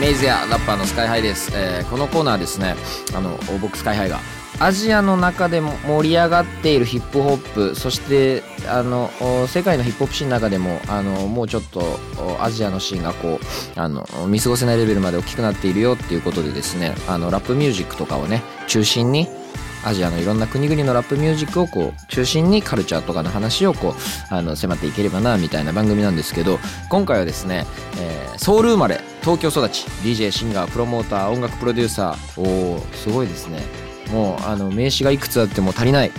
メージやラッパーのスカイハイです、えーこのコーナーですねあの僕スカイハイがアジアの中でも盛り上がっているヒップホップそしてあの世界のヒップホップシーンの中でもあのもうちょっとアジアのシーンがこうあの見過ごせないレベルまで大きくなっているよっていうことでですねあのラップミュージックとかをね中心にアジアのいろんな国々のラップミュージックをこう中心にカルチャーとかの話をこうあの迫っていければなみたいな番組なんですけど今回はですね、えーソウル生まれ東京育ち DJ シンガープロモーター音楽プロデューサー。おーすごいですね。もうあの名刺がいくつあっても足りない。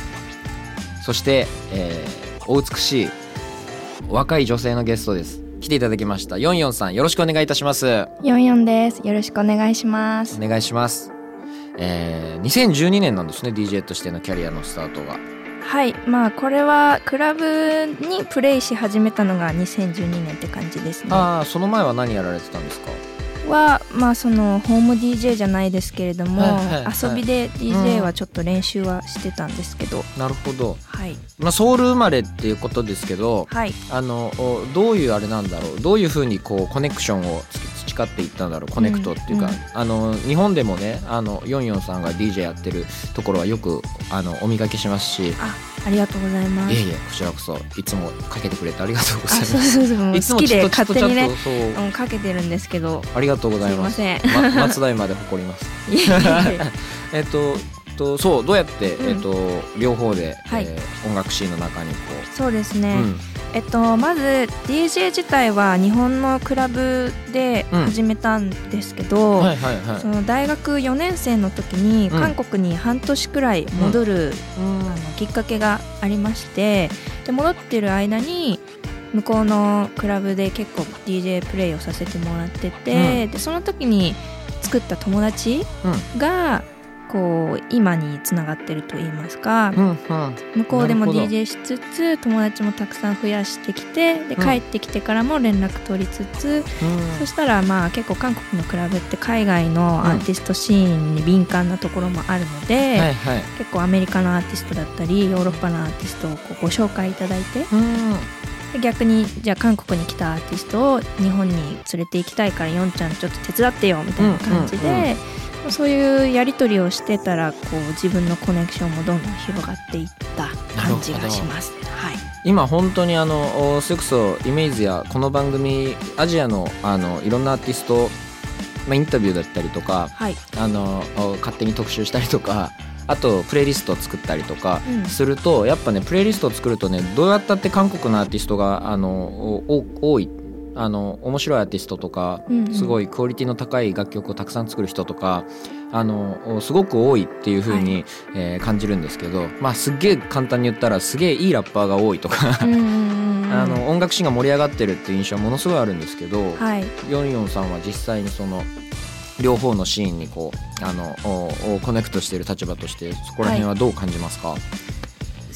そして、えーお美しい若い女性のゲストです。来ていただきました。ヨンヨンさんよろしくお願いいたします。ヨンヨンです。よろしくお願いします。お願いします。えー、2012年なんですね DJ としてのキャリアのスタートがはい、まあこれはクラブにプレイし始めたのが2012年って感じですね。ああその前は何やられてたんですか？はまあそのホーム DJ じゃないですけれども、はいはいはい。遊びで DJ はちょっと練習はしてたんですけど、なるほど、はい。まあ、ソウル生まれっていうことですけどはい。あのおどういうあれなんだろう？どういうふうにこうコネクションをつ培っていったんだろうコネクトっていうか、うんうん。あの日本でもねあのヨンヨンさんが DJ やってるところはよくあのお見かけしますし。あありがとうございます。いえいえこちらこそいつもかけてくれてありがとうございあます。そうそうそう。いつも好きで勝手にねう。うんかけてるんですけど。ありがとうございす。いますません。ま松代まで誇ります。えっととそうどうやって、うん。えっと両方で、はい。えー音楽シーンの中にこそうですう、ね。うん。えっと、まず DJ 自体は日本のクラブでうん。始めたんですけど、はいはいはい。その大学4年生の時にうん。韓国に半年くらい戻る、あのきっかけがありましてで戻ってる間に向こうのクラブで結構 DJ プレイをさせてもらってて、でその時に作った友達がこう今につながってると言いますか、うんうん。向こうでも DJ しつつ友達もたくさん増やしてきてでうん帰ってきてからも連絡取りつつ、そしたらまあ結構韓国のクラブって海外のアーティストシーンに敏感なところもあるので、はいはい。結構アメリカのアーティストだったりヨーロッパのアーティストをこうご紹介いただいて逆にじゃあ韓国に来たアーティストを日本に連れて行きたいからヨンちゃんちょっと手伝ってよみたいな感じで、うんうんうんそういうやり取りをしてたらこう自分のコネクションもどんどん広がっていった感じがします。はい。今本当にあのおそれこそイメージやこの番組アジアのあのいろんなアーティスト、まあ、インタビューだったりとかはい。あのお勝手に特集したりとかあとプレイリストを作ったりとかうん。すると、やっぱねプレイリストを作るとねどうやったって韓国のアーティストがあの多いあの面白いアーティストとかうんうん。すごいクオリティの高い楽曲をたくさん作る人とかあのすごく多いっていう風に、えー感じるんですけど、まあ、すっげえ簡単に言ったらすげえいいラッパーが多いとか。あの音楽シーンが盛り上がってるっていう印象はものすごいあるんですけど、はい。ヨンヨンさんは実際にその両方のシーンにこうあのコネクトしている立場としてそこら辺はどう感じますか、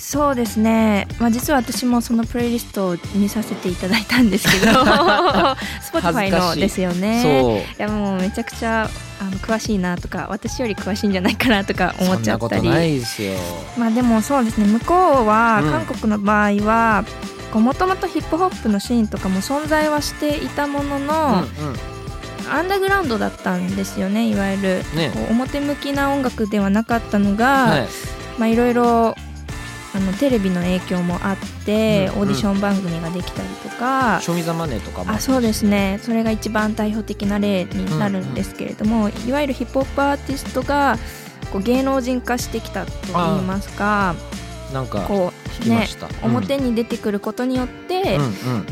そうですね、まあ、実は私もそのプレイリストを見させていただいたんですけど Spotify のですよね。い。やもうめちゃくちゃあの詳しいなとか私より詳しいんじゃないかなとか思っちゃったそんなことなりいですよ。まあでもそうですね。向こうは、うん。韓国の場合はもともとヒップホップのシーンとかも存在はしていたものの、うんうん。アンダーグラウンドだったんですよねいわゆる、ね。表向きな音楽ではなかったのが、はい。まあいろいろあのテレビの影響もあって、うんオーディション番組ができたりとか、ショーミザマネーとかもあそうですね。それが一番代表的な例になるんですけれども、いわゆるヒップホップアーティストがこう芸能人化してきたと言いますかなんかこ聞うねきました、表に出てくることによって、うんうん。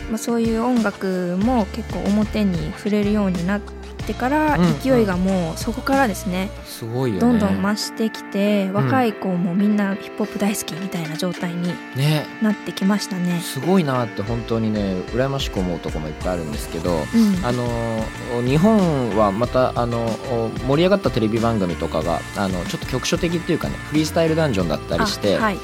まあ、そういう音楽も結構表に触れるようになっってからうん勢いがもうそこからですね、すごいよね。どんどん増してきて若い子もみんなヒップホップ大好きみたいな状態にね。なってきましたね。すごいなって本当にね羨ましく思うとこもいっぱいあるんですけどうん。あの日本はまたあの盛り上がったテレビ番組とかがあのちょっと局所的っていうかねフリースタイルダンジョンだったりしてあ、あはい、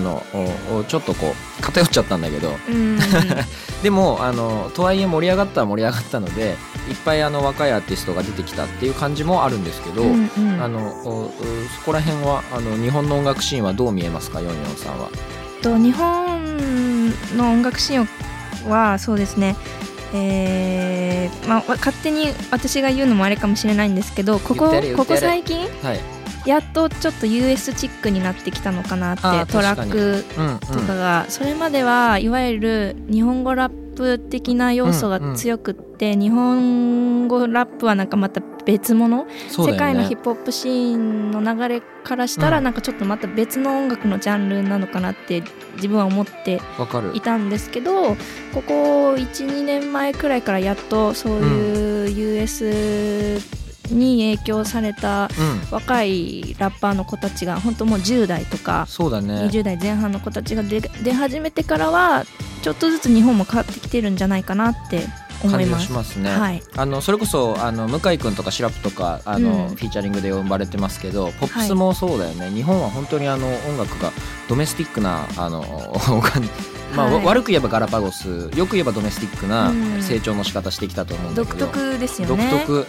のおおちょっとこう偏っちゃったんだけど。うん。でもあのとはいえ盛り上がったは盛り上がったのでいっぱいあの若いアーティストが出てきたっていう感じもあるんですけど、うんうん。あのそこら辺はあの日本の音楽シーンはどう見えますか？ヨンヨンさんは。と日本の音楽シーンはそうですね。えーまあ、勝手に私が言うのもあれかもしれないんですけどここここ最近はい。やっとちょっと US チックになってきたのかなってトラ確かに。ックうんうん。とかが、それまではいわゆる日本語ラップ的な要素が強くって、日本語ラップはなんかまた別物、ね。世界のヒップホップシーンの流れからしたらうん。なんかちょっとまた別の音楽のジャンルなのかなって自分は思っていたんですけどここ12年前くらいからやっとそういう US に影響されたうん。若いラッパーの子たちが本当もう10代とかそうだね。20代前半の子たちが出出始めてからはちょっとずつ日本も変わってきてるんじゃないかなって思感じがいます。しますね、はい、あのそれこそあの向井君とかシラップとかあの、うん。フィーチャリングで呼ばれてますけどポップスもそうだよね、日本は本当にあの音楽がドメスティックなあの まあ、はい。悪く言えばガラパゴスよく言えばドメスティックなうん。成長の仕方してきたと思うんだけ独ど、特ですよ独ね。特。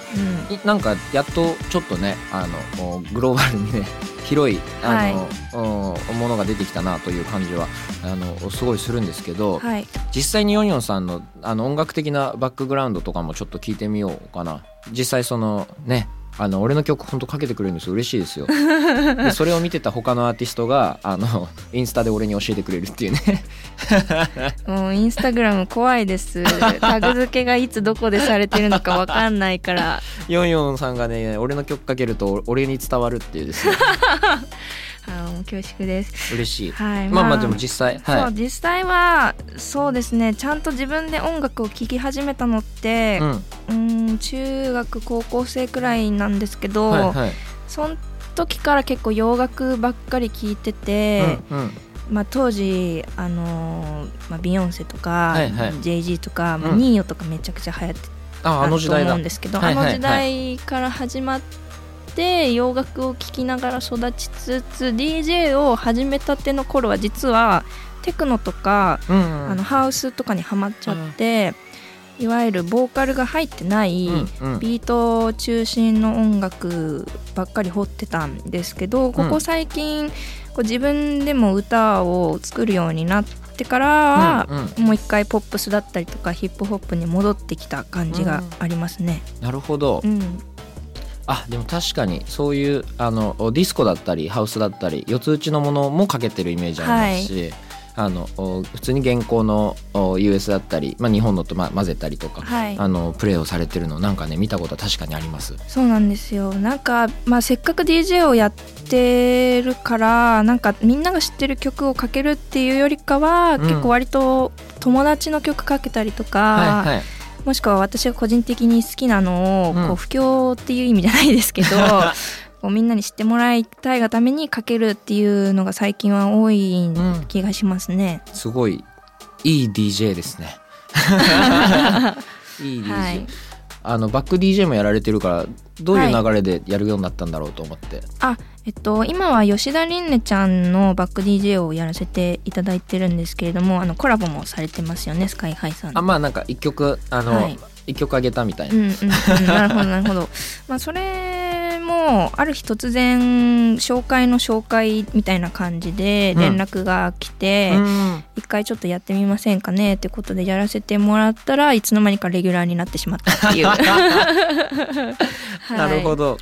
うん。いなんかやっとちょっとねあのグローバルにね 広いあの、うんものが出てきたなという感じはあのすごいするんですけど、はい、実際にヨンヨンさんのあの音楽的なバックグラウンドとかもちょっと聞いてみようかな。実際そのねあの俺の曲ほんとかけてくれるんですよ嬉しいですよ でそれを見てた他のアーティストがあのインスタで俺に教えてくれるっていうね もうインスタグラム怖いです。タグ付けがいつどこでされてるのかわかんないから。ヨンヨンさんがね俺の曲かけると俺に伝わるっていうですねあーもう恐縮です。嬉しい、はい、まあまあでも実際そうはい実際はそうですねちゃんと自分で音楽を聴き始めたのってうん。うーん中学高校生くらいなんですけど、はいはい。その時から結構洋楽ばっかり聴いてて、うんうん。まあ、当時、あのーまあ、ビヨンセとか、はいはい。JG とか、まあうん。ニーヨとかめちゃくちゃ流行ってたと思の時代だうんですけど、あの時代から始まって洋楽を聴きながら育ちつつ DJ を始めたての頃は実はテクノとか、うんうん。あのハウスとかにはまっちゃって、いわゆるボーカルが入ってない、うんうん。ビート中心の音楽ばっかり掘ってたんですけどここ最近、こう自分でも歌を作るようになってからは、うんうん。もう一回ポップスだったりとかヒップホップに戻ってきた感じがありますね。なるほど、うんあでも確かにそういうあのディスコだったりハウスだったり四つ打ちのものもかけてるイメージありますし、あのお普通に現行のお US だったり、まあ、日本のと、まあ、混ぜたりとか、はい。あのプレーをされてるのなんかね見たことは確かにあります。そうなんですよ。なんか、まあ、せっかく DJ をやってるからなんかみんなが知ってる曲をかけるっていうよりかは、うん。結構割と友達の曲かけたりとか、はいはいもしくは私が個人的に好きなのを、うんこう不況っていう意味じゃないですけど こうみんなに知ってもらいたいがためにかけるっていうのが最近は多いうん気がしますね。すごいいい DJ ですね。いい DJ、はいあのバック DJ もやられてるからどういう流れでやるようになったんだろうと思って、あえっと今は吉田凛音ちゃんのバック DJ をやらせていただいてるんですけれどもあのコラボもされてますよねスカイハイさんあまあなんか一曲あの、はい。一曲あげたみたいな、うんうんうん、なるほどなるほど。まあそれもある日突然紹介の紹介みたいな感じでうん。連絡が来て、うん。一回ちょっとやってみませんかねってことでやらせてもらったらいつの間にかレギュラーになってしまったっていう。はい。なるほど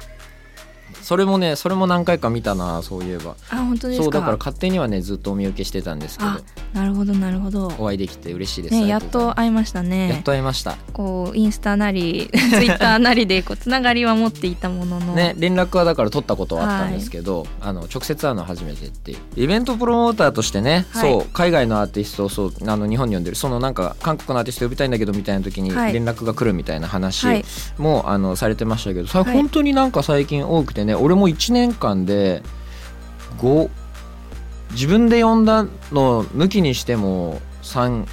それもねそれも何回か見たなそういえば。あ本当ですか？そうだから勝手にはねずっとお見受けしてたんですけど。あなるほどなるほど。お会いできて嬉しいです、ねやっと会いましたね。やっと会いました。こうインスタなりツイッターなりでこうつながりは持っていたものの、ね連絡はだから取ったことはあったんですけど、あの直接会うのは初めてっていう。イベントプロモーターとしてね、はい。そう海外のアーティストをそうあの日本に呼んでるそのなんか韓国のアーティスト呼びたいんだけどみたいな時にはい。連絡が来るみたいな話はい。も、あのされてましたけどそれはい。本当になんか最近多くてね、俺も1年間で5自分で呼んだの抜きにしても34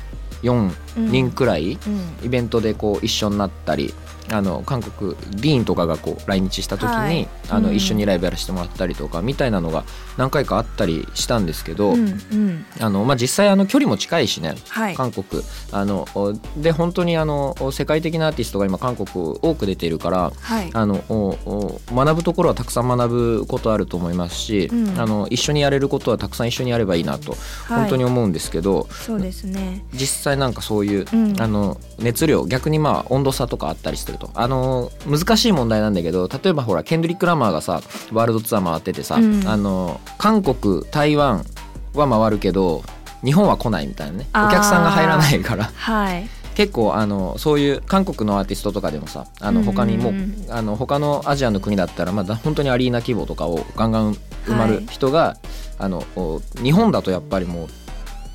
うん。人くらい、うん。イベントでこう一緒になったりあの韓国ディーンとかがこう来日した時に、はい。うん。あの一緒にライブやらせてもらったりとかみたいなのが何回かあったりしたんですけど、うんうん。あのまあ、実際あの距離も近いしねはい。韓国。あのおで本当にあのお世界的なアーティストが今韓国多く出ているからはい。あのおお学ぶところはたくさん学ぶことあると思いますし、うん。あの一緒にやれることはたくさん一緒にやればいいなとはい。本当に思うんですけど、そうですね。実際なんかそういう、うん。あの熱量逆にまあ温度差とかあったりすると。あの難しい問題なんだけど例えばほらケンドリック・ラマーがさワールドツアー回っててさ、うん。あの韓国台湾は回るけど日本は来ないみたいなね。お客さんが入らないから。はい。結構あのそういう韓国のアーティストとかでもさあの他にも、うんうんあの他のアジアの国だったらまだ本当にアリーナ規模とかをガンガン埋まる人が、あのお日本だとやっぱりもう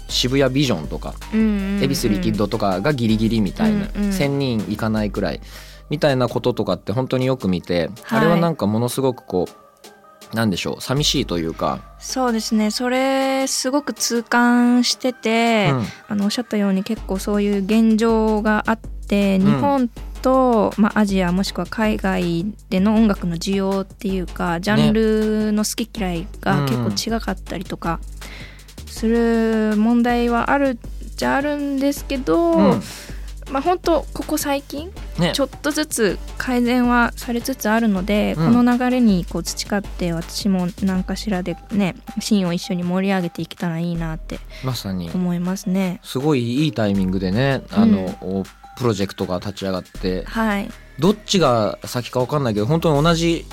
渋谷ビジョンとか恵恵比寿リキッドとかがギリギリみたいな、うんうん。1,000人いかないくらいみたいなこととかって本当によく見て、はい。あれはなんかものすごくこうなんでしょう寂しいというか、そうですね。それすごく痛感してて、うん。あのおっしゃったように結構そういう現状があってん。日本と、まあ、アジアもしくは海外での音楽の需要っていうかジャンルの好き嫌いが結構違かったりとかする問題はあるじゃあるんですけど、うん。まあ本当ここ最近ね。ちょっとずつ改善はされつつあるので、うん。この流れにこう培って私も何かしらでねシーンを一緒に盛り上げていけたらいいなってまさに。思いますね。すごいいいタイミングでねあの、おプロジェクトが立ち上がってはい。どっちが先か分かんないけど本当に同じ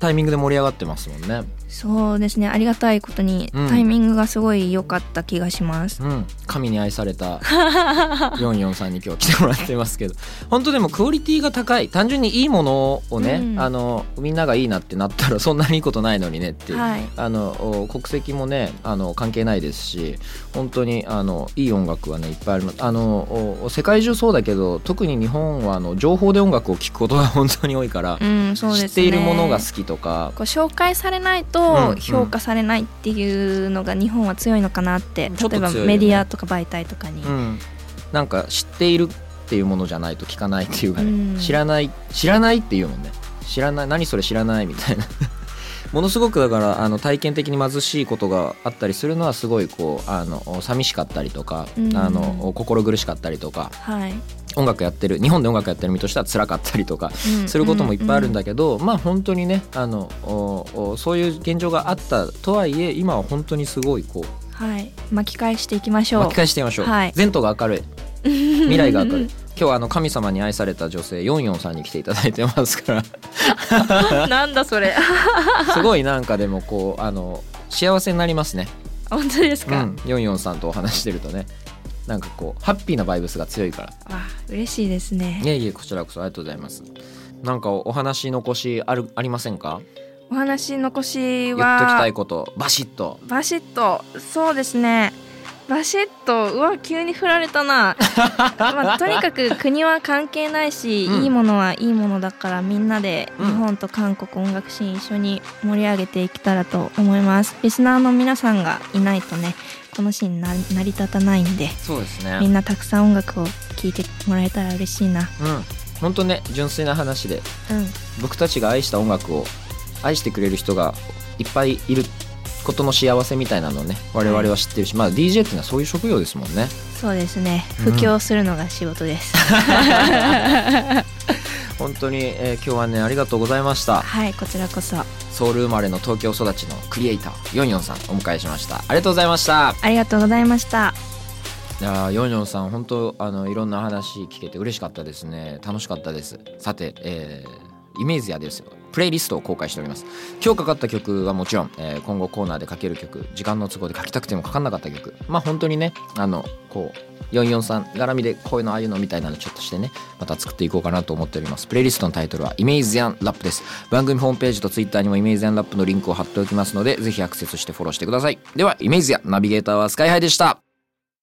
タイミングで盛り上がってますもんね。そうですね。ありがたいことにうん。タイミングがすごい良かった気がします。うん、神に愛された44さんに今日来てもらってますけど。本当でもクオリティが高い。単純にいいものをね、うん。あのみんながいいなってなったら そんなにいいことないのにねっていう、はい。あのお国籍もねあの関係ないですし本当にあのいい音楽はねいっぱいあります。あのお世界中そうだけど特に日本はあの情報で音楽を聴くことが本当に多いから、うん、ね。知っているものが好きとか。こう紹介されないうんと評価されないっていうのが日本は強いのかなって、ちょっと強いよね。例えばメディアとか媒体とかに、うん、なんか知っているっていうものじゃないと聞かないっていうかね、うん。知らない知らないっていうもんね。知らない何それ知らないみたいな。ものすごくだからあの体験的に貧しいことがあったりするのはすごいこうあの寂しかったりとか、うん。あの心苦しかったりとか。はい、音楽やってる日本で音楽やってる身としては辛かったりとかうん。することもいっぱいあるんだ、だけど、まあ本当にねあのそういう現状があったとはいえ今は本当にすごいこうはい、巻き返していきましょう。巻き返してみましょう、はい。前途が明るい。未来が明るい。今日はあの神様に愛された女性ヨンヨンさんに来ていただいてますから。なんだそれ。すごいなんかでもこうあの幸せになりますね。本当ですか、うん。ヨンヨンさんとお話してるとねなんかこうハッピーなバイブスが強いから。わ嬉しいですね。いえいえこちらこそありがとうございます。なんかお話残しあるありませんか？お話残し言っときたいはことバシッと。バシッと。そうですね。バシッとうわ急に振られたな、まあ、とにかく国は関係ないし、うん。いいものはいいものだからみんなでうん。日本と韓国音楽シーン一緒に盛り上げていけたらと思います。リスナーの皆さんがいないとねこのシーンな成り立たないんでそうですね。みんなたくさん音楽を聴いてもらえたら嬉しいな。うん。本当ね純粋な話でうん。僕たちが愛した音楽を愛してくれる人がいっぱいいることの幸せみたいなのをね我々は知ってるし、まあ DJ っていうのはそういう職業ですもんね。そうですね。うん。布教するのが仕事です、本当に、えー今日はねありがとうございました。はいこちらこそ。あソウル生まれの東京育ちのクリエイターヨンヨンさんお迎えしました。ありがとうございました。りがとうございました。いやーヨンヨンさん本当あのいろんな話聞けて嬉しかったですね。楽しかったです。さて、えーイメージやですよ。プレイリストを公開しております。今日かかった曲はもちろん、えー今後コーナーでかける曲時間の都合で書きたくても書かなかった曲。まあ本当にねあのこう443絡みでこういうのああいうのみたいなのちょっとしてねまた作っていこうかなと思っております。プレイリストのタイトルはイメージアンラップです。番組ホームページとツイッターにもイメージアンラップのリンクを貼っておきますのでぜひアクセスしてフォローしてください。ではイメージアナビゲーターはスカイハイでした。